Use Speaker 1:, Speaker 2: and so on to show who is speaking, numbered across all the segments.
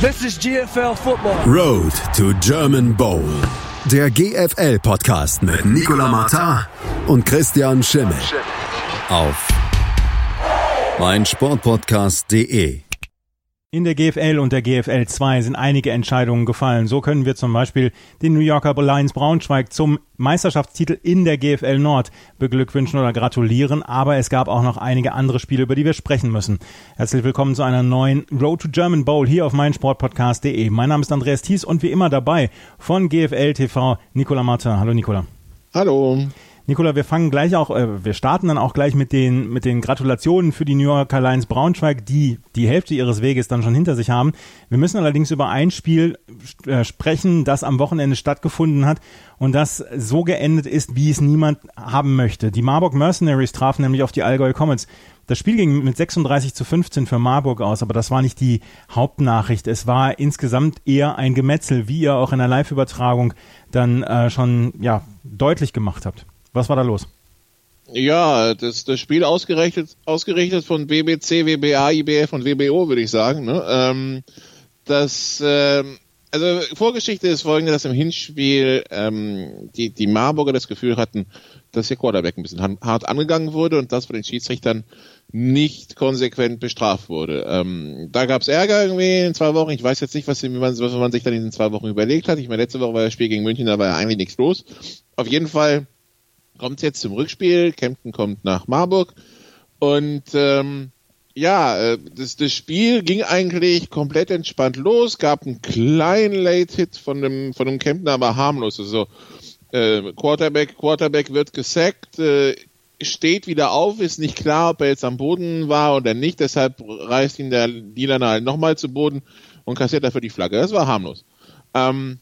Speaker 1: This is GFL Football.
Speaker 2: Road to German Bowl. Der GFL-Podcast mit Nicola Martin und Christian Schimmel. Auf meinsportpodcast.de.
Speaker 3: In der GFL und der GFL 2 sind einige Entscheidungen gefallen. So können wir zum Beispiel den New Yorker Lions Braunschweig zum Meisterschaftstitel in der GFL Nord beglückwünschen oder gratulieren. Aber es gab auch noch einige andere Spiele, über die wir sprechen müssen. Herzlich willkommen zu einer neuen Road to German Bowl hier auf meinsportpodcast.de. Mein Name ist Andreas Thies und wie immer dabei von GFL TV Nicola Martin. Hallo Nicola.
Speaker 4: Hallo.
Speaker 3: Nikola, wir fangen gleich auch, äh, wir starten dann auch gleich mit den, mit den Gratulationen für die New Yorker Lions Braunschweig, die die Hälfte ihres Weges dann schon hinter sich haben. Wir müssen allerdings über ein Spiel äh, sprechen, das am Wochenende stattgefunden hat und das so geendet ist, wie es niemand haben möchte. Die Marburg Mercenaries trafen nämlich auf die Allgäu Comets. Das Spiel ging mit 36 zu 15 für Marburg aus, aber das war nicht die Hauptnachricht. Es war insgesamt eher ein Gemetzel, wie ihr auch in der Live-Übertragung dann äh, schon ja, deutlich gemacht habt. Was war da los?
Speaker 4: Ja, das, das Spiel ausgerechnet, ausgerichtet von BBC, WBA, IBF und WBO, würde ich sagen. Ne? Ähm, das, ähm, also Vorgeschichte ist folgende, dass im Hinspiel ähm, die, die Marburger das Gefühl hatten, dass ihr Quarterback ein bisschen hart angegangen wurde und das von den Schiedsrichtern nicht konsequent bestraft wurde. Ähm, da gab es Ärger irgendwie in zwei Wochen. Ich weiß jetzt nicht, was, man, was man sich dann in den zwei Wochen überlegt hat. Ich meine, letzte Woche war das Spiel gegen München, da war ja eigentlich nichts los. Auf jeden Fall kommt jetzt zum Rückspiel. Kempten kommt nach Marburg. Und ähm, ja, äh, das, das Spiel ging eigentlich komplett entspannt los. Gab einen kleinen Late-Hit von dem, von dem Kempten, aber harmlos. Also äh, Quarterback, Quarterback wird gesackt, äh, steht wieder auf, ist nicht klar, ob er jetzt am Boden war oder nicht. Deshalb reißt ihn der Dealer halt nochmal zu Boden und kassiert dafür die Flagge. Das war harmlos. Ähm,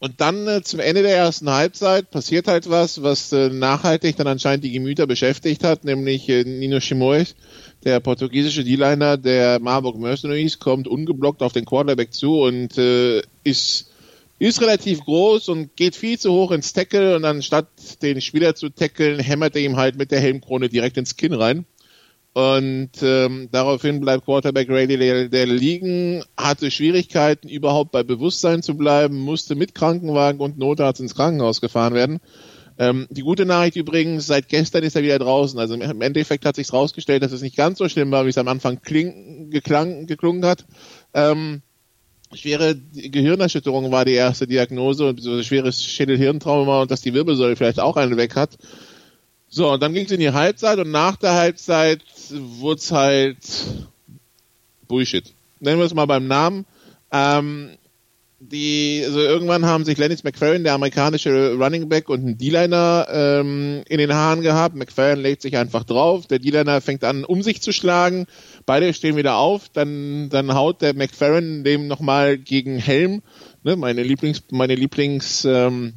Speaker 4: und dann äh, zum Ende der ersten Halbzeit passiert halt was, was äh, nachhaltig dann anscheinend die Gemüter beschäftigt hat, nämlich äh, Nino Chimois, der portugiesische D-Liner der Marburg Mercenaries, kommt ungeblockt auf den Quarterback zu und äh, ist ist relativ groß und geht viel zu hoch ins Tackle und anstatt den Spieler zu tackeln, hämmert er ihm halt mit der Helmkrone direkt ins Kinn rein. Und ähm, daraufhin bleibt Quarterback Rayleigh der, liegen, hatte Schwierigkeiten, überhaupt bei Bewusstsein zu bleiben, musste mit Krankenwagen und Notarzt ins Krankenhaus gefahren werden. Ähm, die gute Nachricht übrigens, seit gestern ist er wieder draußen. Also im Endeffekt hat sich herausgestellt, dass es nicht ganz so schlimm war, wie es am Anfang kling, geklang, geklungen hat. Ähm, schwere Gehirnerschütterung war die erste Diagnose und so schweres Schädelhirntrauma und dass die Wirbelsäule vielleicht auch einen weg hat. So, und dann ging es in die Halbzeit und nach der Halbzeit wurde es halt Bullshit. Nennen wir es mal beim Namen. Ähm, die, also irgendwann haben sich Lennox McFerrin, der amerikanische Running Back und ein D-Liner ähm, in den Haaren gehabt. McFerrin legt sich einfach drauf. Der D-Liner fängt an, um sich zu schlagen. Beide stehen wieder auf. Dann, dann haut der McFerrin dem nochmal gegen Helm. Ne, meine Lieblings, meine Lieblings ähm,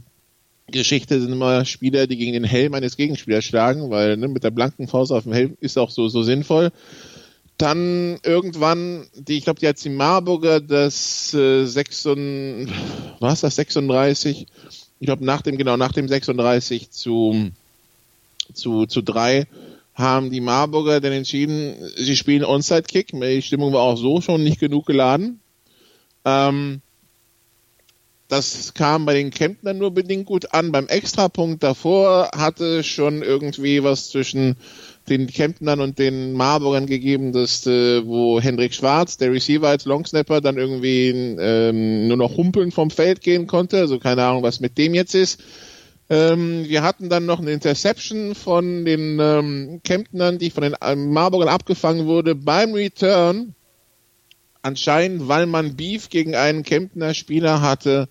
Speaker 4: Geschichte sind immer Spieler, die gegen den Helm eines Gegenspielers schlagen, weil ne, mit der blanken Faust auf dem Helm ist auch so, so sinnvoll. Dann irgendwann, die, ich glaube, die hat die Marburger das äh, 36, was das 36? Ich glaube, nach dem, genau, nach dem 36 zu, zu, zu drei haben die Marburger dann entschieden, sie spielen Onside-Kick. Die Stimmung war auch so schon nicht genug geladen. Ähm, das kam bei den Kempnern nur bedingt gut an. Beim Extrapunkt davor hatte schon irgendwie was zwischen den Kempnern und den Marburgern gegeben, dass, äh, wo Hendrik Schwarz, der Receiver als Longsnapper, dann irgendwie ähm, nur noch humpeln vom Feld gehen konnte. Also keine Ahnung, was mit dem jetzt ist. Ähm, wir hatten dann noch eine Interception von den ähm, Kempnern, die von den ähm, Marburgern abgefangen wurde beim Return. Anscheinend, weil man Beef gegen einen Kempner Spieler hatte,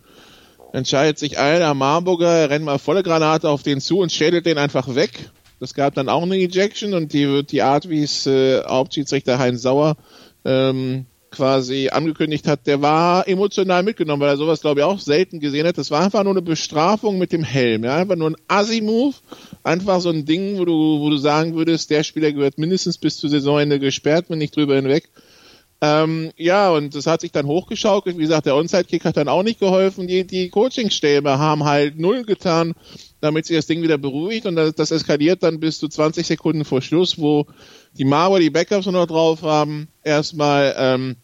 Speaker 4: entscheidet sich einer Marburger, rennt mal volle Granate auf den zu und schädelt den einfach weg. Das gab dann auch eine Ejection und die, die Art, wie es äh, Hauptschiedsrichter Heinz Sauer ähm, quasi angekündigt hat, der war emotional mitgenommen, weil er sowas, glaube ich, auch selten gesehen hat. Das war einfach nur eine Bestrafung mit dem Helm. Ja? Einfach nur ein Assi-Move. Einfach so ein Ding, wo du, wo du sagen würdest, der Spieler gehört mindestens bis zur Saisonende gesperrt, wenn nicht drüber hinweg. Ähm, ja, und das hat sich dann hochgeschaukelt. Wie gesagt, der Onside-Kick hat dann auch nicht geholfen. Die, die Coachingstäbe haben halt null getan, damit sich das Ding wieder beruhigt. Und das, das eskaliert dann bis zu 20 Sekunden vor Schluss, wo die Marwer die Backups noch drauf haben. Erstmal ähm,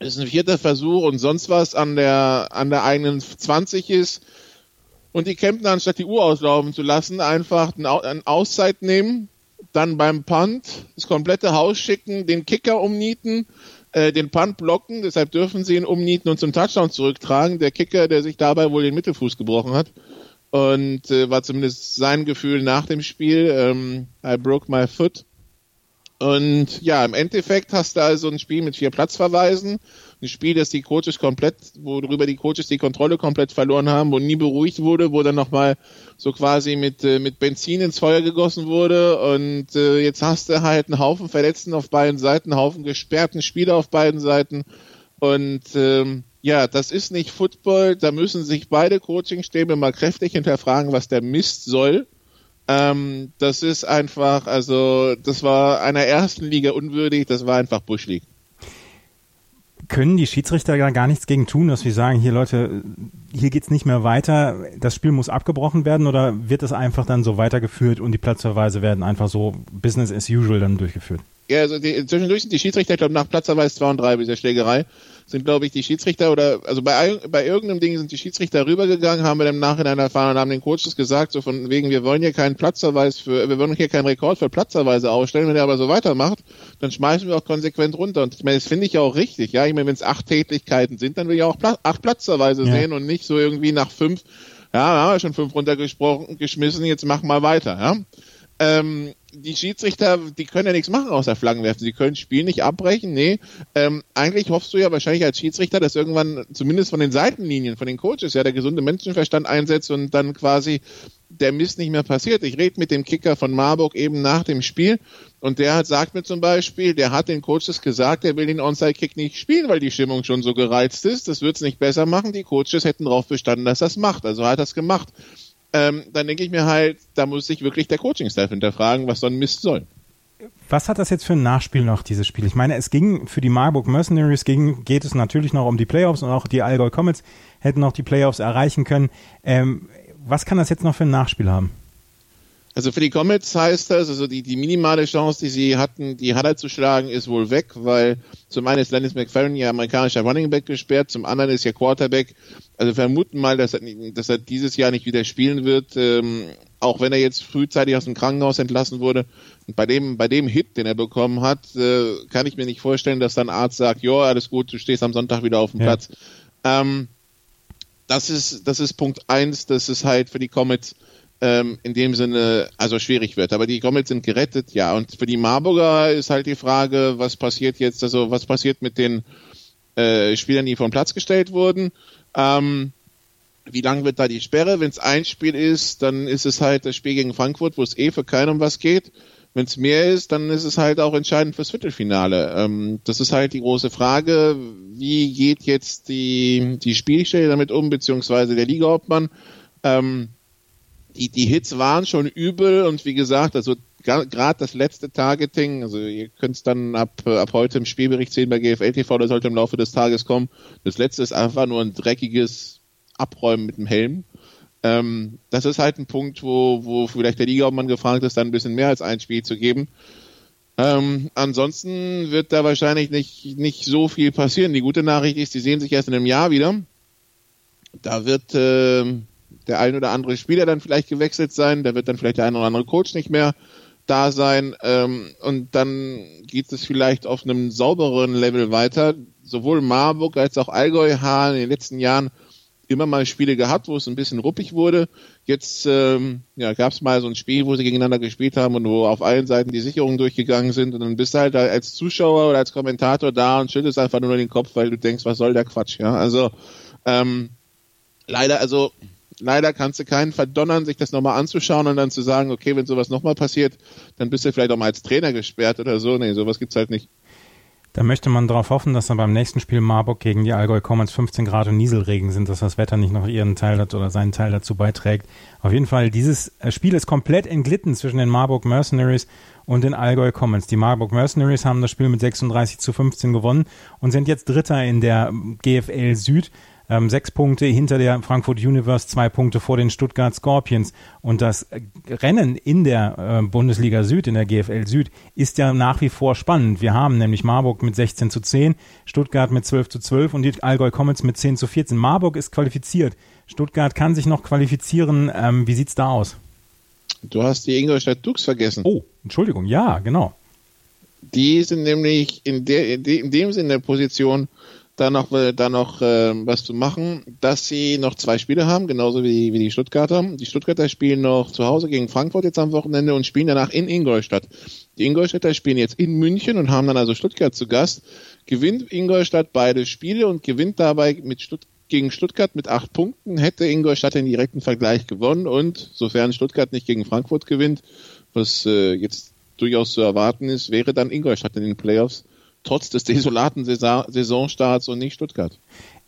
Speaker 4: ist ein vierter Versuch und sonst was an der, an der eigenen 20 ist. Und die Kempner, anstatt die Uhr auslaufen zu lassen, einfach eine Auszeit nehmen, dann beim Punt das komplette Haus schicken, den Kicker umnieten, äh, den Punt blocken, deshalb dürfen sie ihn umnieten und zum Touchdown zurücktragen. Der Kicker, der sich dabei wohl den Mittelfuß gebrochen hat. Und äh, war zumindest sein Gefühl nach dem Spiel, ähm, I broke my foot. Und ja, im Endeffekt hast du also ein Spiel mit vier Platzverweisen, ein Spiel, das die Coaches komplett, worüber die Coaches die Kontrolle komplett verloren haben, wo nie beruhigt wurde, wo dann nochmal so quasi mit, äh, mit Benzin ins Feuer gegossen wurde. Und äh, jetzt hast du halt einen Haufen Verletzten auf beiden Seiten, einen Haufen gesperrten Spieler auf beiden Seiten. Und ähm, ja, das ist nicht Football. Da müssen sich beide Coachingstäbe mal kräftig hinterfragen, was der Mist soll. Ähm, das ist einfach, also das war einer ersten Liga unwürdig, das war einfach Buschlig.
Speaker 3: Können die Schiedsrichter da gar nichts gegen tun, dass wir sagen, hier Leute, hier geht's nicht mehr weiter, das Spiel muss abgebrochen werden oder wird es einfach dann so weitergeführt und die Platzverweise werden einfach so Business as usual dann durchgeführt?
Speaker 4: Ja, also die, zwischendurch sind die Schiedsrichter, ich glaube, nach Platzverweis 2 und 3 bei der Schlägerei, sind, glaube ich, die Schiedsrichter oder, also bei, bei irgendeinem Ding sind die Schiedsrichter rübergegangen, haben wir im Nachhinein erfahren und haben den Coaches gesagt, so von wegen, wir wollen hier keinen Platzverweis für, wir wollen hier keinen Rekord für Platzverweise ausstellen, wenn er aber so weitermacht, dann schmeißen wir auch konsequent runter. Und ich meine, das finde ich ja auch richtig, ja. Ich meine, wenn es acht Tätigkeiten sind, dann will ich auch Pla acht Platzverweise ja. sehen und nicht so irgendwie nach fünf, ja, wir haben ja schon fünf runtergesprochen, geschmissen, jetzt mach mal weiter, ja. Ähm, die Schiedsrichter, die können ja nichts machen außer Flaggen werfen. Sie können Spiel nicht abbrechen. Nee, ähm, eigentlich hoffst du ja wahrscheinlich als Schiedsrichter, dass irgendwann zumindest von den Seitenlinien, von den Coaches, ja der gesunde Menschenverstand einsetzt und dann quasi der Mist nicht mehr passiert. Ich rede mit dem Kicker von Marburg eben nach dem Spiel und der hat, sagt mir zum Beispiel, der hat den Coaches gesagt, er will den Onside-Kick nicht spielen, weil die Stimmung schon so gereizt ist. Das wird's nicht besser machen. Die Coaches hätten darauf bestanden, dass das macht. Also hat das gemacht ähm, dann denke ich mir halt, da muss sich wirklich der Coaching-Staff hinterfragen, was so ein Mist soll.
Speaker 3: Was hat das jetzt für ein Nachspiel noch, dieses Spiel? Ich meine, es ging für die Marburg Mercenaries, ging, geht es natürlich noch um die Playoffs und auch die Allgäu Comets hätten noch die Playoffs erreichen können. Ähm, was kann das jetzt noch für ein Nachspiel haben?
Speaker 4: Also für die Comets heißt das, also die, die minimale Chance, die sie hatten, die Haller zu schlagen, ist wohl weg, weil zum einen ist Dennis McFerrin ja amerikanischer Running Back gesperrt, zum anderen ist ja Quarterback. Also vermuten mal, dass er, dass er dieses Jahr nicht wieder spielen wird, ähm, auch wenn er jetzt frühzeitig aus dem Krankenhaus entlassen wurde. Und bei dem, bei dem Hit, den er bekommen hat, äh, kann ich mir nicht vorstellen, dass dann Arzt sagt, ja, alles gut, du stehst am Sonntag wieder auf dem ja. Platz. Ähm, das ist, das ist Punkt eins, das ist halt für die Comets ähm, in dem Sinne also schwierig wird. Aber die Comets sind gerettet, ja. Und für die Marburger ist halt die Frage, was passiert jetzt, also was passiert mit den äh, Spielern, die vom Platz gestellt wurden. Ähm, wie lang wird da die Sperre? Wenn es ein Spiel ist, dann ist es halt das Spiel gegen Frankfurt, wo es eh für keinen um was geht. Wenn es mehr ist, dann ist es halt auch entscheidend fürs Viertelfinale. Ähm, das ist halt die große Frage, wie geht jetzt die, die Spielstelle damit um, beziehungsweise der Ligahauptmann. Ähm, die, die Hits waren schon übel und wie gesagt, also gerade das letzte Targeting, also ihr könnt es dann ab, ab heute im Spielbericht sehen bei GFL TV, da sollte im Laufe des Tages kommen. Das letzte ist einfach nur ein dreckiges Abräumen mit dem Helm. Ähm, das ist halt ein Punkt, wo, wo vielleicht der Ligamann gefragt ist, dann ein bisschen mehr als ein Spiel zu geben. Ähm, ansonsten wird da wahrscheinlich nicht, nicht so viel passieren. Die gute Nachricht ist, die sehen sich erst in einem Jahr wieder. Da wird äh, der ein oder andere Spieler dann vielleicht gewechselt sein, da wird dann vielleicht der ein oder andere Coach nicht mehr da sein ähm, und dann geht es vielleicht auf einem sauberen Level weiter. Sowohl Marburg als auch Allgäu haben in den letzten Jahren immer mal Spiele gehabt, wo es ein bisschen ruppig wurde. Jetzt ähm, ja, gab es mal so ein Spiel, wo sie gegeneinander gespielt haben und wo auf allen Seiten die Sicherungen durchgegangen sind und dann bist du halt als Zuschauer oder als Kommentator da und schüttelst einfach nur den Kopf, weil du denkst, was soll der Quatsch, ja? Also ähm, leider, also leider kannst du keinen verdonnern, sich das nochmal anzuschauen und dann zu sagen, okay, wenn sowas nochmal passiert, dann bist du vielleicht auch mal als Trainer gesperrt oder so. Nee, sowas gibt's halt nicht.
Speaker 3: Da möchte man darauf hoffen, dass dann beim nächsten Spiel Marburg gegen die Allgäu Commons 15 Grad und Nieselregen sind, dass das Wetter nicht noch ihren Teil hat oder seinen Teil dazu beiträgt. Auf jeden Fall, dieses äh, Spiel ist komplett entglitten zwischen den Marburg Mercenaries und den Allgäu Commons. Die Marburg Mercenaries haben das Spiel mit 36 zu 15 gewonnen und sind jetzt Dritter in der GFL Süd. Ähm, sechs Punkte hinter der Frankfurt Universe, zwei Punkte vor den Stuttgart Scorpions. Und das Rennen in der äh, Bundesliga Süd, in der GFL Süd, ist ja nach wie vor spannend. Wir haben nämlich Marburg mit 16 zu 10, Stuttgart mit 12 zu 12 und die Allgäu Comets mit 10 zu 14. Marburg ist qualifiziert. Stuttgart kann sich noch qualifizieren. Ähm, wie sieht's da aus?
Speaker 4: Du hast die Ingolstadt Dukes vergessen.
Speaker 3: Oh, Entschuldigung, ja, genau.
Speaker 4: Die sind nämlich in, der, in dem Sinne in der Position, da noch, da noch äh, was zu machen, dass sie noch zwei Spiele haben, genauso wie, wie die Stuttgarter. Die Stuttgarter spielen noch zu Hause gegen Frankfurt jetzt am Wochenende und spielen danach in Ingolstadt. Die Ingolstädter spielen jetzt in München und haben dann also Stuttgart zu Gast. Gewinnt Ingolstadt beide Spiele und gewinnt dabei mit Stutt gegen Stuttgart mit acht Punkten, hätte Ingolstadt den direkten Vergleich gewonnen und sofern Stuttgart nicht gegen Frankfurt gewinnt, was äh, jetzt durchaus zu erwarten ist, wäre dann Ingolstadt in den Playoffs trotz des desolaten Saisonstarts und nicht Stuttgart.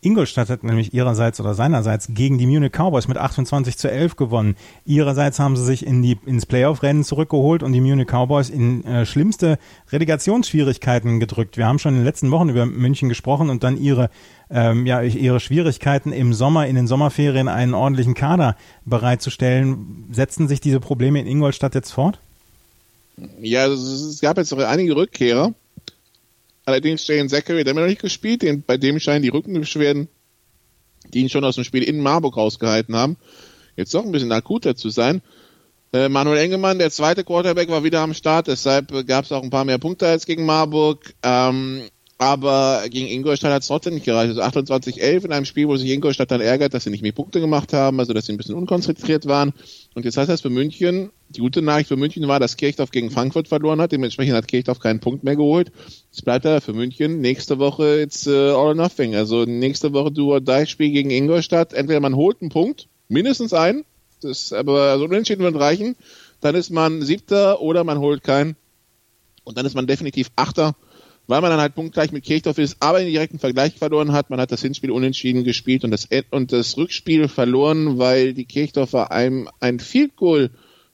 Speaker 3: Ingolstadt hat nämlich ihrerseits oder seinerseits gegen die Munich Cowboys mit 28 zu 11 gewonnen. Ihrerseits haben sie sich in die, ins Playoff-Rennen zurückgeholt und die Munich Cowboys in äh, schlimmste Relegationsschwierigkeiten gedrückt. Wir haben schon in den letzten Wochen über München gesprochen und dann ihre, ähm, ja, ihre Schwierigkeiten im Sommer, in den Sommerferien einen ordentlichen Kader bereitzustellen. Setzen sich diese Probleme in Ingolstadt jetzt fort?
Speaker 4: Ja, es gab jetzt noch einige Rückkehrer. Allerdings Jane Zachary, der hat noch nicht gespielt, den, bei dem scheinen die Rückenbeschwerden, die ihn schon aus dem Spiel in Marburg rausgehalten haben, jetzt doch ein bisschen akuter zu sein. Äh, Manuel Engemann, der zweite Quarterback, war wieder am Start, deshalb gab es auch ein paar mehr Punkte als gegen Marburg. Ähm, aber gegen Ingolstadt hat es trotzdem nicht gereicht. Also 28-11 in einem Spiel, wo sich Ingolstadt dann ärgert, dass sie nicht mehr Punkte gemacht haben, also dass sie ein bisschen unkonzentriert waren. Und jetzt heißt das für München, die gute Nachricht für München war, dass Kirchdorf gegen Frankfurt verloren hat. Dementsprechend hat Kirchdorf keinen Punkt mehr geholt. Jetzt bleibt da für München nächste Woche jetzt uh, all or nothing. Also nächste Woche du die Spiel gegen Ingolstadt. Entweder man holt einen Punkt, mindestens einen, das aber so unentschieden wird reichen. Dann ist man Siebter oder man holt keinen. Und dann ist man definitiv Achter weil man dann halt punktgleich mit Kirchdorf ist, aber in direkten Vergleich verloren hat. Man hat das Hinspiel unentschieden gespielt und das, und das Rückspiel verloren, weil die Kirchdorfer einem ein Field Goal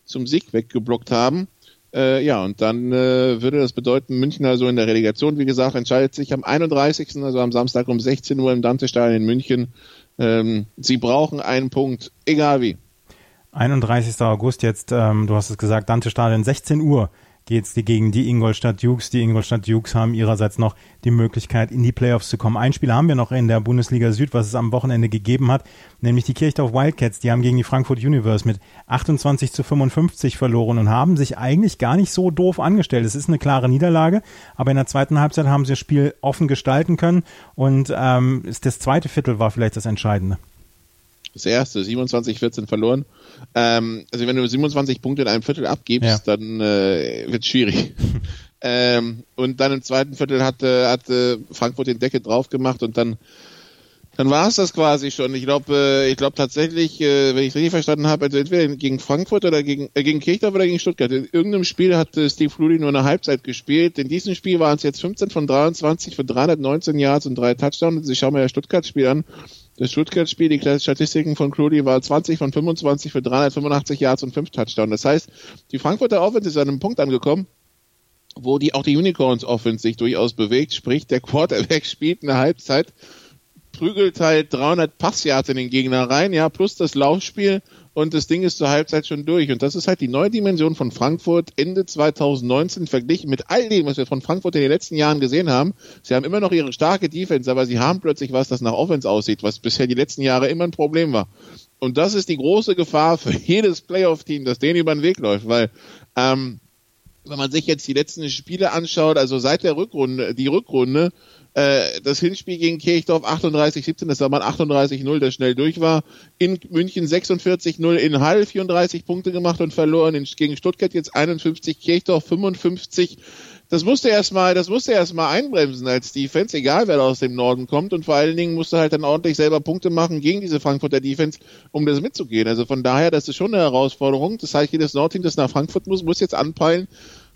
Speaker 4: zum Sieg weggeblockt haben. Äh, ja, und dann äh, würde das bedeuten, München also in der Relegation, wie gesagt, entscheidet sich am 31., also am Samstag um 16 Uhr im Dante-Stadion in München. Ähm, sie brauchen einen Punkt, egal wie.
Speaker 3: 31. August jetzt, ähm, du hast es gesagt, Dante-Stadion, 16 Uhr geht es gegen die Ingolstadt Dukes. Die Ingolstadt Dukes haben ihrerseits noch die Möglichkeit, in die Playoffs zu kommen. Ein Spiel haben wir noch in der Bundesliga Süd, was es am Wochenende gegeben hat, nämlich die Kirchdorf Wildcats. Die haben gegen die Frankfurt Universe mit 28 zu 55 verloren und haben sich eigentlich gar nicht so doof angestellt. Es ist eine klare Niederlage, aber in der zweiten Halbzeit haben sie das Spiel offen gestalten können und ähm, das zweite Viertel war vielleicht das Entscheidende.
Speaker 4: Das erste, 27-14 verloren. Ähm, also wenn du 27 Punkte in einem Viertel abgibst, ja. dann äh, wird schwierig. ähm, und dann im zweiten Viertel hat, äh, hat äh, Frankfurt den Deckel drauf gemacht und dann dann war es das quasi schon. Ich glaube, äh, ich glaube tatsächlich, äh, wenn ich es richtig verstanden habe, also entweder gegen Frankfurt oder gegen, äh, gegen Kirchdorf oder gegen Stuttgart. In irgendeinem Spiel hat äh, Steve Flutie nur eine Halbzeit gespielt. In diesem Spiel waren es jetzt 15 von 23 für 319 Yards und drei Touchdowns. Ich schaue mir das Stuttgart-Spiel an. Das Stuttgart-Spiel, die Statistiken von Crudy war 20 von 25 für 385 Yards und 5 Touchdowns. Das heißt, die Frankfurter Offense ist an einem Punkt angekommen, wo die auch die Unicorns Offense sich durchaus bewegt. Sprich, der Quarterback spielt eine Halbzeit, prügelt halt 300 Passyards in den Gegner rein, ja, plus das Laufspiel und das Ding ist zur Halbzeit schon durch. Und das ist halt die neue Dimension von Frankfurt Ende 2019 verglichen mit all dem, was wir von Frankfurt in den letzten Jahren gesehen haben. Sie haben immer noch ihre starke Defense, aber sie haben plötzlich was, das nach Offense aussieht, was bisher die letzten Jahre immer ein Problem war. Und das ist die große Gefahr für jedes Playoff-Team, das denen über den Weg läuft, weil ähm, wenn man sich jetzt die letzten Spiele anschaut, also seit der Rückrunde, die Rückrunde, äh, das Hinspiel gegen Kirchdorf 38-17, das war mal 38-0, das schnell durch war. In München 46-0, in Hall 34 Punkte gemacht und verloren. In, gegen Stuttgart jetzt 51, Kirchdorf 55. Das musste erstmal, das musste erstmal einbremsen als Defense, egal wer da aus dem Norden kommt. Und vor allen Dingen musste halt dann ordentlich selber Punkte machen gegen diese Frankfurter Defense, um das mitzugehen. Also von daher, das ist schon eine Herausforderung. Das heißt, jedes Nordteam, das nach Frankfurt muss, muss jetzt anpeilen,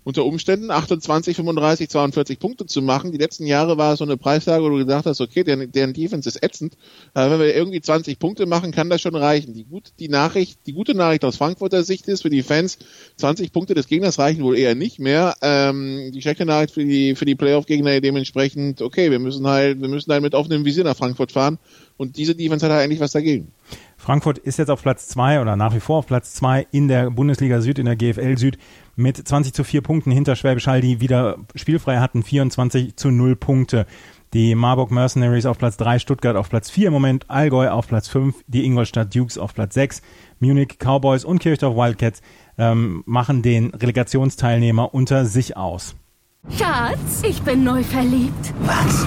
Speaker 4: unter Umständen 28, 35, 42 Punkte zu machen. Die letzten Jahre war es so eine Preislage, wo du gesagt hast, okay, deren, deren Defense ist ätzend. Aber wenn wir irgendwie 20 Punkte machen, kann das schon reichen. Die, gut, die Nachricht, die gute Nachricht aus Frankfurter Sicht ist für die Fans, 20 Punkte des Gegners reichen wohl eher nicht mehr. Ähm, die schlechte Nachricht für die, für die Playoff-Gegner dementsprechend, okay, wir müssen halt, wir müssen halt mit offenem Visier nach Frankfurt fahren. Und diese Defense hat halt eigentlich was dagegen.
Speaker 3: Frankfurt ist jetzt auf Platz zwei oder nach wie vor auf Platz zwei in der Bundesliga Süd, in der GFL Süd mit 20 zu 4 Punkten hinter Schwäbisch Hall, die wieder spielfrei hatten, 24 zu 0 Punkte. Die Marburg Mercenaries auf Platz 3, Stuttgart auf Platz 4 im Moment, Allgäu auf Platz 5, die Ingolstadt Dukes auf Platz 6, Munich Cowboys und Kirchdorf Wildcats ähm, machen den Relegationsteilnehmer unter sich aus.
Speaker 1: Schatz, ich bin neu verliebt.
Speaker 5: Was?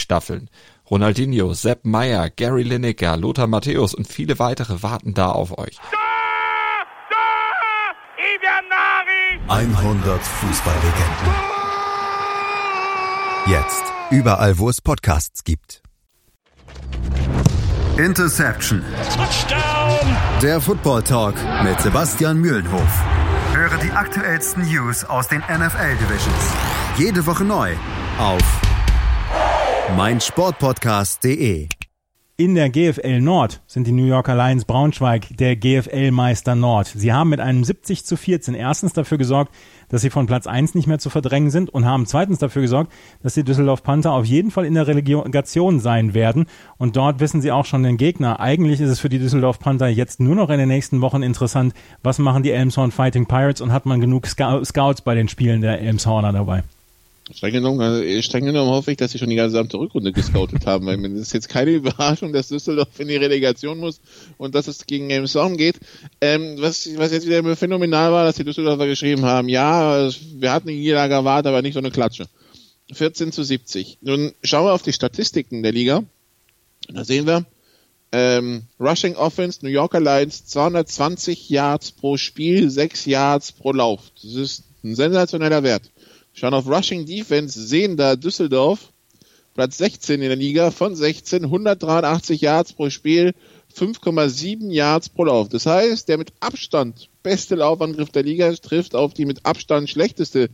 Speaker 6: Staffeln. Ronaldinho, Sepp Meyer, Gary Lineker, Lothar Matthäus und viele weitere warten da auf euch.
Speaker 2: 100 Fußballlegenden. Jetzt überall, wo es Podcasts gibt. Interception.
Speaker 7: Touchdown.
Speaker 2: Der Football Talk mit Sebastian Mühlenhof. Höre die aktuellsten News aus den NFL Divisions. Jede Woche neu auf meinsportpodcast.de.
Speaker 3: In der GFL Nord sind die New Yorker Lions Braunschweig der GFL-Meister Nord. Sie haben mit einem 70 zu 14 erstens dafür gesorgt, dass sie von Platz 1 nicht mehr zu verdrängen sind und haben zweitens dafür gesorgt, dass die Düsseldorf Panther auf jeden Fall in der Relegation sein werden. Und dort wissen sie auch schon den Gegner. Eigentlich ist es für die Düsseldorf Panther jetzt nur noch in den nächsten Wochen interessant, was machen die Elmshorn Fighting Pirates und hat man genug Scouts bei den Spielen der Elmshorner dabei.
Speaker 4: Streng genommen, also streng genommen hoffe ich, dass sie schon die gesamte Rückrunde gescoutet haben, weil es ist jetzt keine Überraschung, dass Düsseldorf in die Relegation muss und dass es gegen Elmshorn geht. Ähm, was, was jetzt wieder phänomenal war, dass die Düsseldorfer geschrieben haben, ja, wir hatten eine Niederlage erwartet, aber nicht so eine Klatsche. 14 zu 70. Nun schauen wir auf die Statistiken der Liga. Da sehen wir, ähm, Rushing Offense, New Yorker Lions, 220 Yards pro Spiel, 6 Yards pro Lauf. Das ist ein sensationeller Wert. Schauen auf Rushing Defense, sehen da Düsseldorf, Platz 16 in der Liga, von 16, 183 Yards pro Spiel, 5,7 Yards pro Lauf. Das heißt, der mit Abstand beste Laufangriff der Liga trifft auf die mit Abstand schlechteste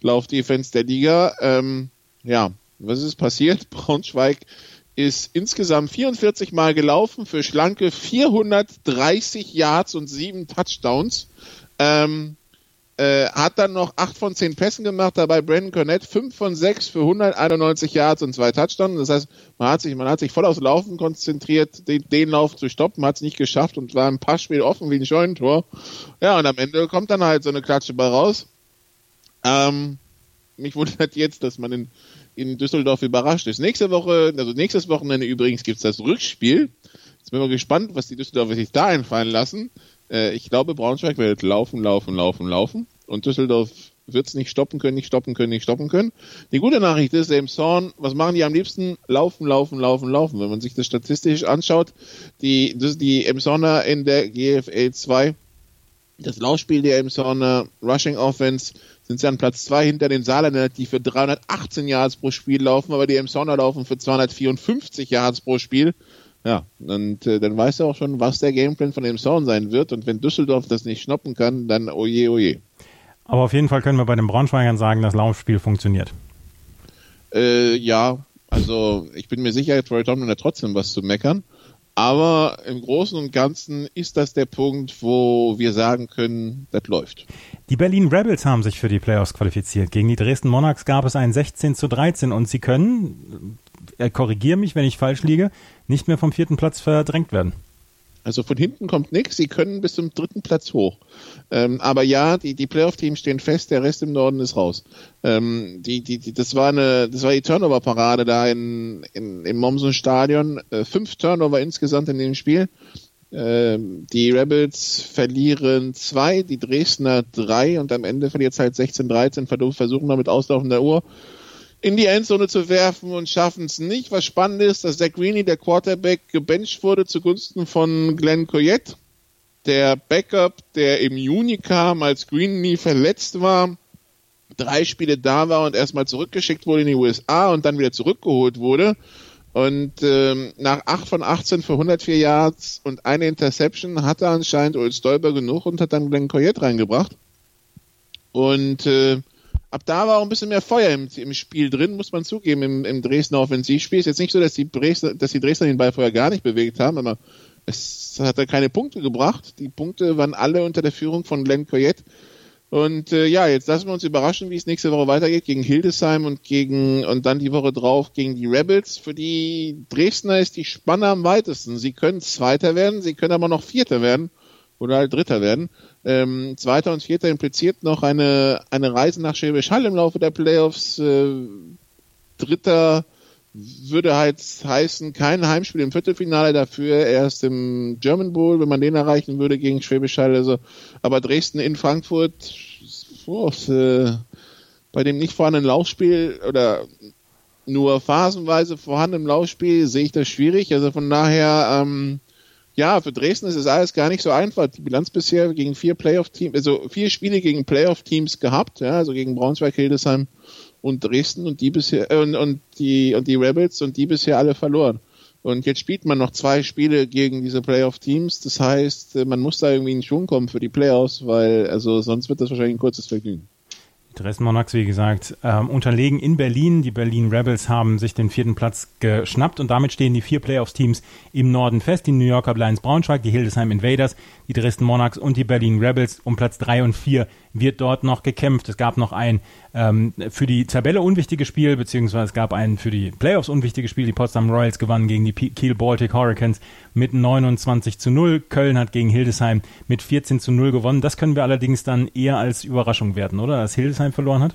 Speaker 4: Laufdefense der Liga. Ähm, ja, was ist passiert? Braunschweig ist insgesamt 44 Mal gelaufen für schlanke 430 Yards und 7 Touchdowns. Ähm, äh, hat dann noch 8 von 10 Pässen gemacht, dabei Brandon Cornett 5 von 6 für 191 Yards und 2 Touchdowns. Das heißt, man hat sich, man hat sich voll aufs Laufen konzentriert, den, den Lauf zu stoppen, hat es nicht geschafft und war ein Passspiel offen wie ein Scheunentor. Ja, und am Ende kommt dann halt so eine Klatsche bei raus. Ähm, mich wundert jetzt, dass man in, in Düsseldorf überrascht ist. Nächste Woche, also nächstes Wochenende übrigens gibt's das Rückspiel. Jetzt bin ich mal gespannt, was die Düsseldorfer sich da einfallen lassen. Äh, ich glaube, Braunschweig wird laufen, laufen, laufen, laufen. Und Düsseldorf wird es nicht stoppen können, nicht stoppen können, nicht stoppen können. Die gute Nachricht ist, im Zorn, was machen die am liebsten? Laufen, laufen, laufen, laufen. Wenn man sich das statistisch anschaut, die, das, die Emsonner in der GFL 2, das Laufspiel der Emsonner Rushing Offense, sind sie an Platz 2 hinter den Saarländern, die für 318 Yards pro Spiel laufen, aber die Emsonner laufen für 254 Yards pro Spiel. Ja, und äh, dann weißt du auch schon, was der Gameplan von dem Sound sein wird. Und wenn Düsseldorf das nicht schnoppen kann, dann oje, oje.
Speaker 3: Aber auf jeden Fall können wir bei den Braunschweigern sagen, das Laufspiel funktioniert.
Speaker 4: Äh, ja, also ich bin mir sicher, Troy Tomlin hat trotzdem was zu meckern. Aber im Großen und Ganzen ist das der Punkt, wo wir sagen können, das läuft.
Speaker 3: Die Berlin Rebels haben sich für die Playoffs qualifiziert. Gegen die Dresden Monarchs gab es ein 16 zu 13 und sie können, äh, korrigiere mich, wenn ich falsch liege, nicht mehr vom vierten Platz verdrängt werden.
Speaker 4: Also von hinten kommt nichts, sie können bis zum dritten Platz hoch. Ähm, aber ja, die, die Playoff-Teams stehen fest, der Rest im Norden ist raus. Ähm, die, die, die, das war eine, das war die Turnover-Parade da in, in, im Mommsen Stadion. Äh, fünf Turnover insgesamt in dem Spiel. Ähm, die Rebels verlieren zwei, die Dresdner drei und am Ende verliert es halt 16-13, versuchen damit auslaufender Uhr in die Endzone zu werfen und schaffen es nicht. Was spannend ist, dass Zach Greeny, der Quarterback, gebencht wurde zugunsten von Glenn Coyette, der Backup, der im Juni kam, als Greeny verletzt war, drei Spiele da war und erstmal zurückgeschickt wurde in die USA und dann wieder zurückgeholt wurde. Und ähm, nach 8 von 18 für 104 Yards und eine Interception hatte anscheinend Old Stolper genug und hat dann Glenn Coyette reingebracht. Und äh, ab da war auch ein bisschen mehr Feuer im, im Spiel drin, muss man zugeben, im, im Dresdner Offensivspiel. Ist jetzt nicht so, dass die, Dresdner, dass die Dresdner den Ball vorher gar nicht bewegt haben, aber es hat da keine Punkte gebracht. Die Punkte waren alle unter der Führung von Glenn Coyette. Und äh, ja, jetzt lassen wir uns überraschen, wie es nächste Woche weitergeht gegen Hildesheim und gegen und dann die Woche drauf gegen die Rebels. Für die Dresdner ist die Spanne am weitesten. Sie können Zweiter werden, sie können aber noch Vierter werden oder halt Dritter werden. Ähm, Zweiter und Vierter impliziert noch eine, eine Reise nach Schwäbisch Hall im Laufe der Playoffs. Äh, Dritter würde halt heißen, kein Heimspiel im Viertelfinale dafür, erst im German Bowl, wenn man den erreichen würde gegen Schwäbisch Hall. Also, aber Dresden in Frankfurt, oh, äh, bei dem nicht vorhandenen Laufspiel oder nur phasenweise vorhandenem Laufspiel sehe ich das schwierig. Also von daher, ähm, ja, für Dresden ist es alles gar nicht so einfach. Die Bilanz bisher gegen vier Playoff-Teams, also vier Spiele gegen Playoff-Teams gehabt, ja, also gegen Braunschweig, Hildesheim und Dresden und die bisher äh, und, und die und die Rebels und die bisher alle verloren. Und jetzt spielt man noch zwei Spiele gegen diese Playoff-Teams. Das heißt, man muss da irgendwie in Schwung kommen für die Playoffs, weil also sonst wird das wahrscheinlich ein kurzes Vergnügen.
Speaker 3: Dresden Monarchs, wie gesagt, ähm, unterlegen in Berlin. Die Berlin Rebels haben sich den vierten Platz geschnappt und damit stehen die vier Playoffs-Teams im Norden fest. Die New Yorker Lions Braunschweig, die Hildesheim Invaders, die Dresden Monarchs und die Berlin Rebels. Um Platz drei und vier wird dort noch gekämpft. Es gab noch ein ähm, für die Tabelle unwichtiges Spiel, beziehungsweise es gab ein für die Playoffs unwichtiges Spiel. Die Potsdam Royals gewannen gegen die Kiel Baltic Hurricanes mit 29 zu 0. Köln hat gegen Hildesheim mit 14 zu 0 gewonnen. Das können wir allerdings dann eher als Überraschung werten, oder? Dass Hildesheim verloren hat?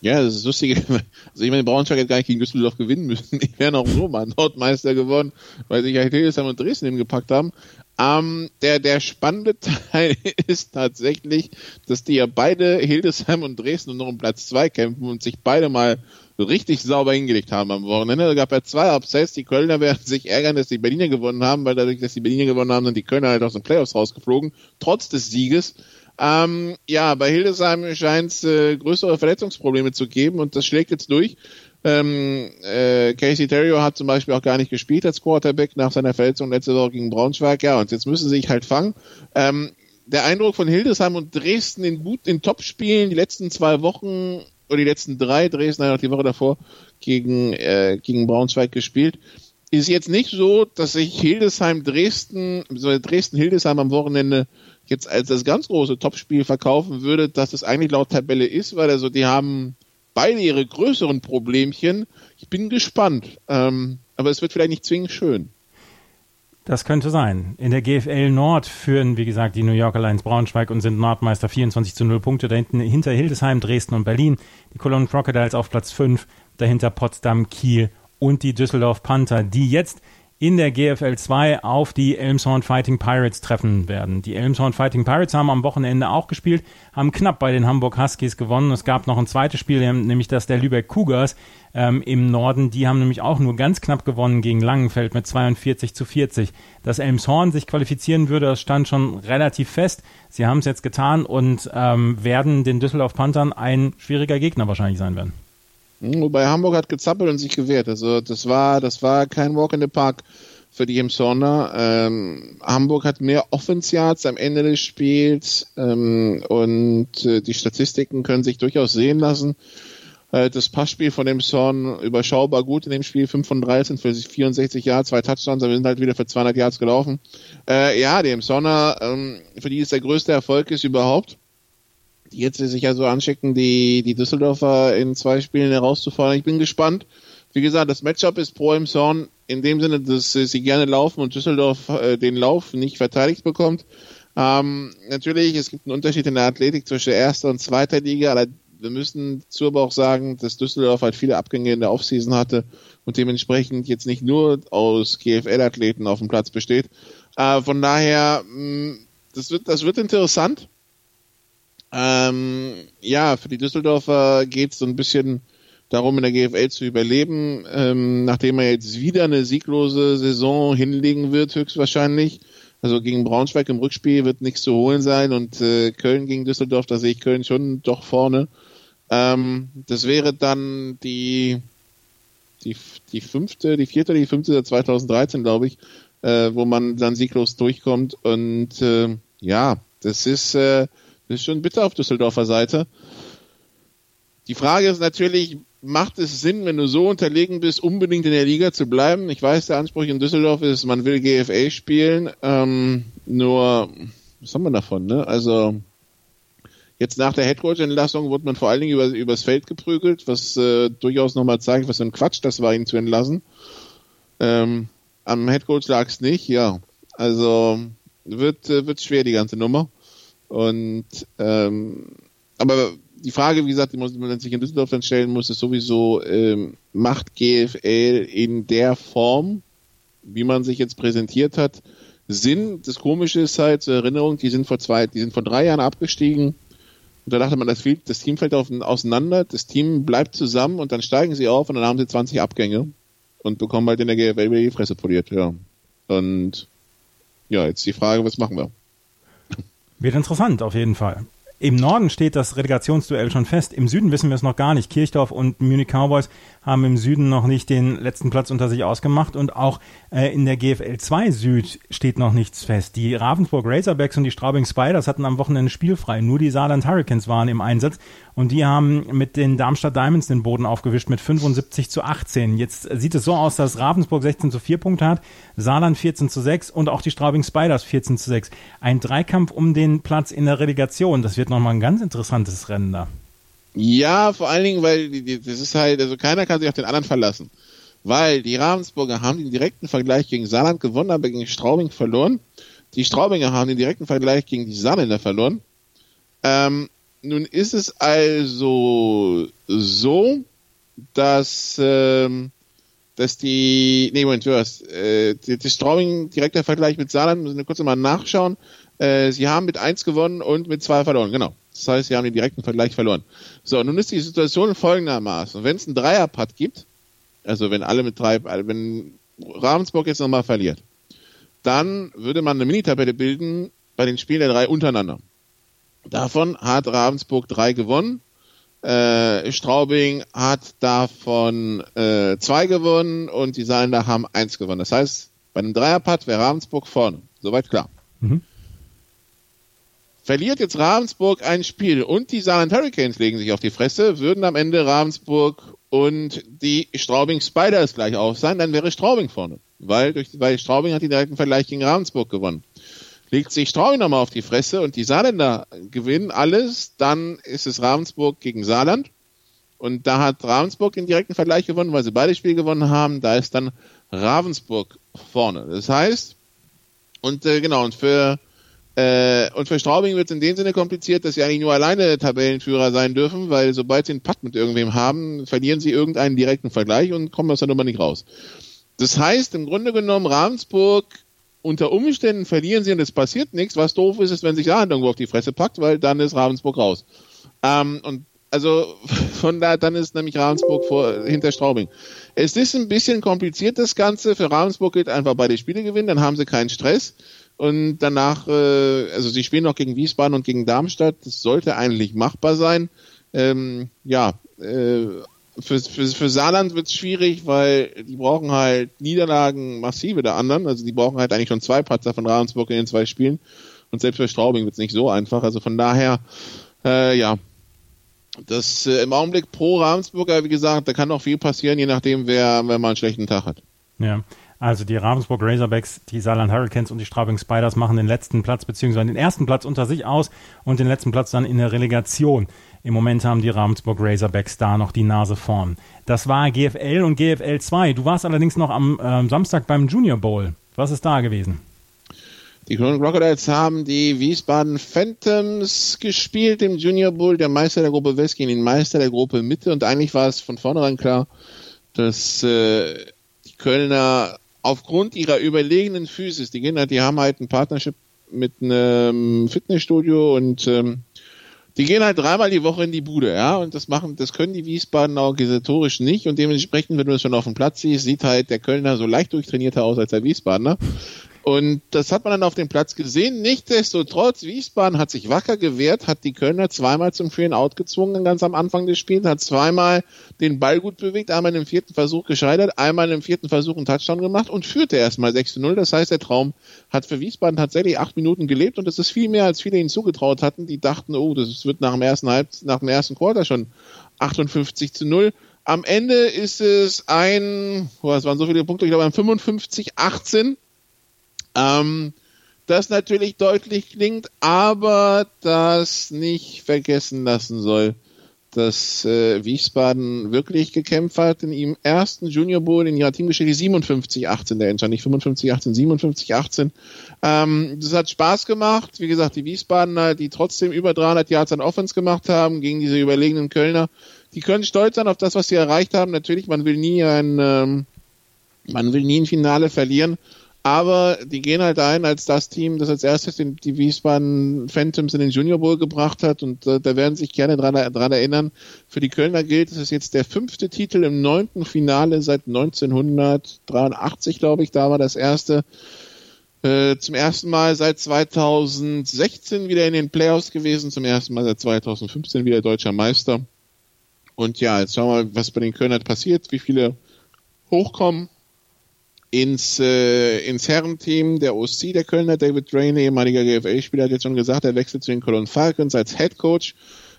Speaker 4: Ja, das ist lustig. Also ich meine, Braunschweig hätte gar nicht gegen Düsseldorf gewinnen müssen. Die wären auch so mal Nordmeister geworden, weil sich halt Hildesheim und Dresden hingepackt haben. Ähm, der, der spannende Teil ist tatsächlich, dass die ja beide Hildesheim und Dresden noch um Platz zwei kämpfen und sich beide mal richtig sauber hingelegt haben am Wochenende. Da gab ja zwei Upsets. Die Kölner werden sich ärgern, dass die Berliner gewonnen haben, weil dadurch, dass die Berliner gewonnen haben, sind die Kölner halt aus den Playoffs rausgeflogen, trotz des Sieges. Ähm, ja, bei Hildesheim scheint es äh, größere Verletzungsprobleme zu geben und das schlägt jetzt durch. Ähm, äh, Casey Terrio hat zum Beispiel auch gar nicht gespielt als Quarterback nach seiner Verletzung letzte Woche gegen Braunschweig. Ja, und jetzt müssen sie sich halt fangen. Ähm, der Eindruck von Hildesheim und Dresden in gut in Top-Spielen die letzten zwei Wochen oder die letzten drei, Dresden hat die Woche davor gegen, äh, gegen Braunschweig gespielt, ist jetzt nicht so, dass sich Hildesheim Dresden, also Dresden Hildesheim am Wochenende jetzt als das ganz große Topspiel verkaufen würde, dass es eigentlich laut Tabelle ist, weil also die haben beide ihre größeren Problemchen. Ich bin gespannt. Ähm, aber es wird vielleicht nicht zwingend schön.
Speaker 3: Das könnte sein. In der GFL Nord führen, wie gesagt, die New Yorker Lions Braunschweig und sind Nordmeister 24 zu 0 Punkte. Dahinten, hinter Hildesheim, Dresden und Berlin. Die Cologne Crocodiles auf Platz 5. Dahinter Potsdam, Kiel und die Düsseldorf Panther, die jetzt in der GFL 2 auf die Elmshorn Fighting Pirates treffen werden. Die Elmshorn Fighting Pirates haben am Wochenende auch gespielt, haben knapp bei den Hamburg Huskies gewonnen. Es gab noch ein zweites Spiel, nämlich das der Lübeck Cougars ähm, im Norden. Die haben nämlich auch nur ganz knapp gewonnen gegen Langenfeld mit 42 zu 40. Dass Elmshorn sich qualifizieren würde, das stand schon relativ fest. Sie haben es jetzt getan und ähm, werden den Düsseldorf Panthern ein schwieriger Gegner wahrscheinlich sein werden.
Speaker 4: Hm, wobei Hamburg hat gezappelt und sich gewehrt. Also das war, das war kein Walk in the Park für die Emsonner. Ähm, Hamburg hat mehr Offensiats am Ende des Spiels ähm, und äh, die Statistiken können sich durchaus sehen lassen. Äh, das Passspiel von dem Son überschaubar gut in dem Spiel, 5 von 13 für 64 Yards, zwei Touchdowns, aber wir sind halt wieder für 200 Yards gelaufen. Äh, ja, die Emsonner, ähm, für die ist der größte Erfolg ist überhaupt jetzt sich ja so anschicken, die, die Düsseldorfer in zwei Spielen herauszufordern. Ich bin gespannt. Wie gesagt, das Matchup ist pro Emshorn in dem Sinne, dass sie gerne laufen und Düsseldorf äh, den Lauf nicht verteidigt bekommt. Ähm, natürlich, es gibt einen Unterschied in der Athletik zwischen erster und zweiter Liga, aber wir müssen zu aber auch sagen, dass Düsseldorf halt viele Abgänge in der Offseason hatte und dementsprechend jetzt nicht nur aus GFL-Athleten auf dem Platz besteht. Äh, von daher, mh, mm, das wird, das wird interessant. Ähm, ja, für die Düsseldorfer geht es so ein bisschen darum, in der GFL zu überleben, ähm, nachdem er jetzt wieder eine sieglose Saison hinlegen wird, höchstwahrscheinlich. Also gegen Braunschweig im Rückspiel wird nichts zu holen sein und äh, Köln gegen Düsseldorf, da sehe ich Köln schon doch vorne. Ähm, das wäre dann die, die, die fünfte, die vierte, die fünfte seit 2013, glaube ich, äh, wo man dann sieglos durchkommt. Und äh, ja, das ist, äh, das ist schon bitter auf Düsseldorfer Seite. Die Frage ist natürlich, macht es Sinn, wenn du so unterlegen bist, unbedingt in der Liga zu bleiben? Ich weiß, der Anspruch in Düsseldorf ist, man will GFA spielen, ähm, nur, was haben wir davon, ne? Also, jetzt nach der Headcoach-Entlassung wurde man vor allen Dingen über, übers Feld geprügelt, was äh, durchaus nochmal zeigt, was für ein Quatsch das war, ihn zu entlassen. Ähm, am Headcoach lag es nicht, ja. Also, wird, äh, wird schwer, die ganze Nummer. Und, ähm, aber die Frage, wie gesagt, die man sich in Düsseldorf dann stellen muss, ist sowieso, ähm, macht GFL in der Form, wie man sich jetzt präsentiert hat, Sinn? Das Komische ist halt zur Erinnerung, die sind vor zwei, die sind vor drei Jahren abgestiegen. Und da dachte man, das, fehlt, das Team fällt auf, auseinander, das Team bleibt zusammen und dann steigen sie auf und dann haben sie 20 Abgänge und bekommen halt in der GFL die Fresse poliert, ja. Und ja, jetzt die Frage, was machen wir?
Speaker 3: Wird interessant, auf jeden Fall. Im Norden steht das Relegationsduell schon fest. Im Süden wissen wir es noch gar nicht. Kirchdorf und Munich Cowboys haben im Süden noch nicht den letzten Platz unter sich ausgemacht und auch äh, in der GFL 2 Süd steht noch nichts fest. Die Ravensburg Razorbacks und die Straubing Spiders hatten am Wochenende spielfrei. Nur die Saarland Hurricanes waren im Einsatz und die haben mit den Darmstadt Diamonds den Boden aufgewischt mit 75 zu 18. Jetzt sieht es so aus, dass Ravensburg 16 zu 4 Punkte hat, Saarland 14 zu 6 und auch die Straubing Spiders 14 zu 6. Ein Dreikampf um den Platz in der Relegation. Das wird nochmal ein ganz interessantes Rennen da.
Speaker 4: Ja, vor allen Dingen, weil das ist halt, also keiner kann sich auf den anderen verlassen. Weil die Ravensburger haben den direkten Vergleich gegen Saarland gewonnen, aber gegen Straubing verloren. Die Straubinger haben den direkten Vergleich gegen die Saarländer verloren. Ähm, nun ist es also so, dass, ähm, dass die, nee, Moment, du hast, äh, die, die Straubing direkter Vergleich mit Saarland, müssen wir kurz mal nachschauen. Äh, sie haben mit eins gewonnen und mit zwei verloren, genau. Das heißt, sie haben den direkten Vergleich verloren. So, nun ist die Situation folgendermaßen. Wenn es einen Dreierpad gibt, also wenn alle mit drei, also wenn Ravensburg jetzt nochmal verliert, dann würde man eine Minitabelle bilden bei den Spielen der drei untereinander. Davon hat Ravensburg drei gewonnen. Äh, Straubing hat davon äh, zwei gewonnen und die Saarländer haben eins gewonnen. Das heißt, bei einem Dreierpad wäre Ravensburg vorne. Soweit klar. Mhm. Verliert jetzt Ravensburg ein Spiel und die Saarland Hurricanes legen sich auf die Fresse, würden am Ende Ravensburg und die Straubing Spiders gleich auf sein, dann wäre Straubing vorne. Weil, durch, weil Straubing hat den direkten Vergleich gegen Ravensburg gewonnen. Legt sich Straubing nochmal auf die Fresse und die Saarländer gewinnen alles, dann ist es Ravensburg gegen Saarland. Und da hat Ravensburg den direkten Vergleich gewonnen, weil sie beide Spiele gewonnen haben. Da ist dann Ravensburg vorne. Das heißt, und äh, genau, und für äh, und für Straubing wird es in dem Sinne kompliziert, dass sie eigentlich nur alleine Tabellenführer sein dürfen, weil sobald sie einen Putt mit irgendwem haben, verlieren sie irgendeinen direkten Vergleich und kommen aus der Nummer nicht raus. Das heißt, im Grunde genommen, Ravensburg unter Umständen verlieren sie und es passiert nichts. Was doof ist, ist, wenn sich Saarland irgendwo auf die Fresse packt, weil dann ist Ravensburg raus. Ähm, und also von da, dann ist nämlich Ravensburg vor, hinter Straubing. Es ist ein bisschen kompliziert, das Ganze. Für Ravensburg gilt einfach beide Spiele gewinnen, dann haben sie keinen Stress. Und danach, äh, also sie spielen noch gegen Wiesbaden und gegen Darmstadt. Das sollte eigentlich machbar sein. Ähm, ja, äh, für, für, für Saarland wird es schwierig, weil die brauchen halt Niederlagen massive der anderen. Also die brauchen halt eigentlich schon zwei Patzer von Ravensburg in den zwei Spielen. Und selbst für Straubing wird es nicht so einfach. Also von daher, äh, ja, das äh, im Augenblick pro Ravensburger, wie gesagt, da kann noch viel passieren, je nachdem, wer, wer mal einen schlechten Tag hat.
Speaker 3: Ja. Also die Ravensburg Razorbacks, die Saarland Hurricanes und die Straubing Spiders machen den letzten Platz beziehungsweise den ersten Platz unter sich aus und den letzten Platz dann in der Relegation. Im Moment haben die Ravensburg Razorbacks da noch die Nase vorn. Das war GFL und GFL 2. Du warst allerdings noch am äh, Samstag beim Junior Bowl. Was ist da gewesen?
Speaker 4: Die Cologne Crocodiles haben die Wiesbaden Phantoms gespielt im Junior Bowl, der Meister der Gruppe West gegen den Meister der Gruppe Mitte und eigentlich war es von vornherein klar, dass äh, die Kölner aufgrund ihrer überlegenen Physis, die halt, die haben halt ein Partnership mit einem Fitnessstudio und ähm, die gehen halt dreimal die Woche in die Bude, ja, und das machen, das können die Wiesbaden organisatorisch nicht und dementsprechend, wenn du das schon auf dem Platz siehst, sieht halt der Kölner so leicht durchtrainierter aus als der Wiesbadener. Und das hat man dann auf dem Platz gesehen. Nichtsdestotrotz, Wiesbaden hat sich wacker gewehrt, hat die Kölner zweimal zum Free Out gezwungen, ganz am Anfang des Spiels, hat zweimal den Ball gut bewegt, einmal im vierten Versuch gescheitert, einmal im vierten Versuch einen Touchdown gemacht und führte erstmal 6 zu 0. Das heißt, der Traum hat für Wiesbaden tatsächlich acht Minuten gelebt und das ist viel mehr, als viele ihnen zugetraut hatten. Die dachten, oh, das wird nach dem ersten Halb, nach dem ersten Quarter schon 58 zu 0. Am Ende ist es ein, oh, es waren so viele Punkte, ich glaube ein 55, 18 ähm, das natürlich deutlich klingt, aber das nicht vergessen lassen soll, dass äh, Wiesbaden wirklich gekämpft hat in ihrem ersten Junior Bowl in ihrer Teamgeschichte 57-18 der Entscheid, nicht 55-18, 57-18. Ähm, das hat Spaß gemacht. Wie gesagt, die Wiesbadener, die trotzdem über 300 Yards an Offense gemacht haben gegen diese überlegenen Kölner, die können stolz sein auf das, was sie erreicht haben. Natürlich, man will nie ein, ähm, man will nie ein Finale verlieren. Aber die gehen halt ein als das Team, das als erstes den, die Wiesbaden Phantoms in den Junior Bowl gebracht hat. Und äh, da werden sich gerne dran, dran erinnern. Für die Kölner gilt, es ist jetzt der fünfte Titel im neunten Finale seit 1983, glaube ich. Da war das erste. Äh, zum ersten Mal seit 2016 wieder in den Playoffs gewesen. Zum ersten Mal seit 2015 wieder deutscher Meister. Und ja, jetzt schauen wir mal, was bei den Kölnern passiert, wie viele hochkommen ins, äh, ins Herrenteam der OC der Kölner, David Drain, ehemaliger GFA-Spieler, hat jetzt schon gesagt, er wechselt zu den Cologne Falcons als Head Coach.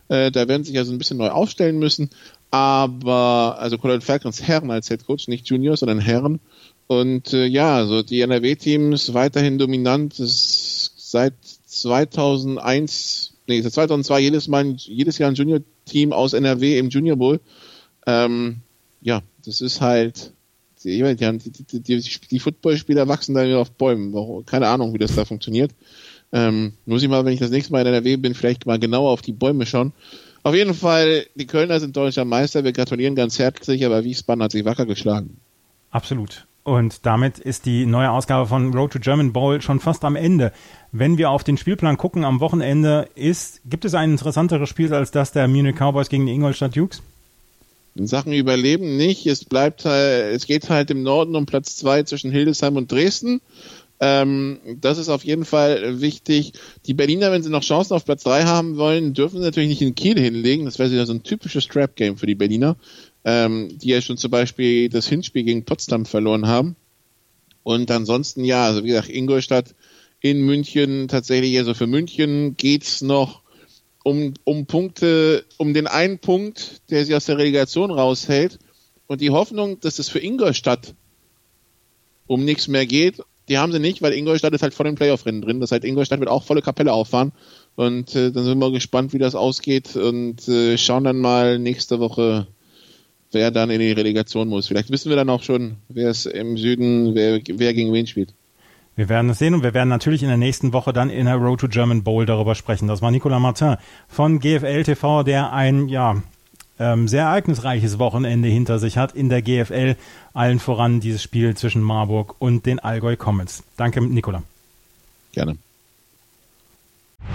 Speaker 4: Äh, da werden sich also ein bisschen neu aufstellen müssen. Aber, also Cologne Falcons Herren als Head Coach, nicht Juniors, sondern Herren. Und äh, ja, also die NRW-Teams weiterhin dominant. Das seit 2001, nee, seit 2002 jedes Mal, jedes Jahr ein Junior-Team aus NRW im Junior Bowl. Ähm, ja, das ist halt die, die, die, die Footballspieler wachsen da auf Bäumen. Keine Ahnung, wie das da funktioniert. Ähm, muss ich mal, wenn ich das nächste Mal in NRW bin, vielleicht mal genauer auf die Bäume schauen. Auf jeden Fall, die Kölner sind deutscher Meister. Wir gratulieren ganz herzlich, aber Wiesbaden hat sich wacker geschlagen.
Speaker 3: Absolut. Und damit ist die neue Ausgabe von Road to German Bowl schon fast am Ende. Wenn wir auf den Spielplan gucken am Wochenende, ist, gibt es ein interessanteres Spiel als das der Munich Cowboys gegen die Ingolstadt Dukes?
Speaker 4: Sachen Überleben nicht. Es bleibt halt, es geht halt im Norden um Platz zwei zwischen Hildesheim und Dresden. Ähm, das ist auf jeden Fall wichtig. Die Berliner, wenn sie noch Chancen auf Platz drei haben wollen, dürfen sie natürlich nicht in Kiel hinlegen. Das wäre so ein typisches Trap-Game für die Berliner, ähm, die ja schon zum Beispiel das Hinspiel gegen Potsdam verloren haben. Und ansonsten, ja, also wie gesagt, Ingolstadt in München, tatsächlich, also für München geht's noch um, um Punkte, um den einen Punkt, der sie aus der Relegation raushält. Und die Hoffnung, dass es für Ingolstadt um nichts mehr geht, die haben sie nicht, weil Ingolstadt ist halt vor dem Playoff-Rennen drin. Das heißt, Ingolstadt wird auch volle Kapelle auffahren. Und äh, dann sind wir gespannt, wie das ausgeht und äh, schauen dann mal nächste Woche, wer dann in die Relegation muss. Vielleicht wissen wir dann auch schon, wer es im Süden, wer, wer gegen wen spielt.
Speaker 3: Wir werden es sehen und wir werden natürlich in der nächsten Woche dann in der Road to German Bowl darüber sprechen. Das war Nicolas Martin von GFL TV, der ein ja ähm, sehr ereignisreiches Wochenende hinter sich hat in der GFL. Allen voran dieses Spiel zwischen Marburg und den Allgäu Comets. Danke, Nicola.
Speaker 4: Gerne.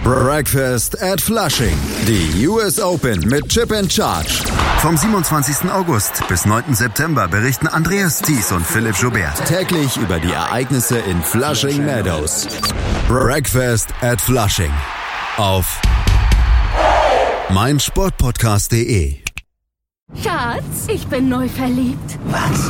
Speaker 2: Breakfast at Flushing. Die US Open mit Chip and Charge. Vom 27. August bis 9. September berichten Andreas Thies und Philipp Joubert täglich über die Ereignisse in Flushing Meadows. Breakfast at Flushing. Auf meinsportpodcast.de.
Speaker 1: Schatz, ich bin neu verliebt.
Speaker 5: Was?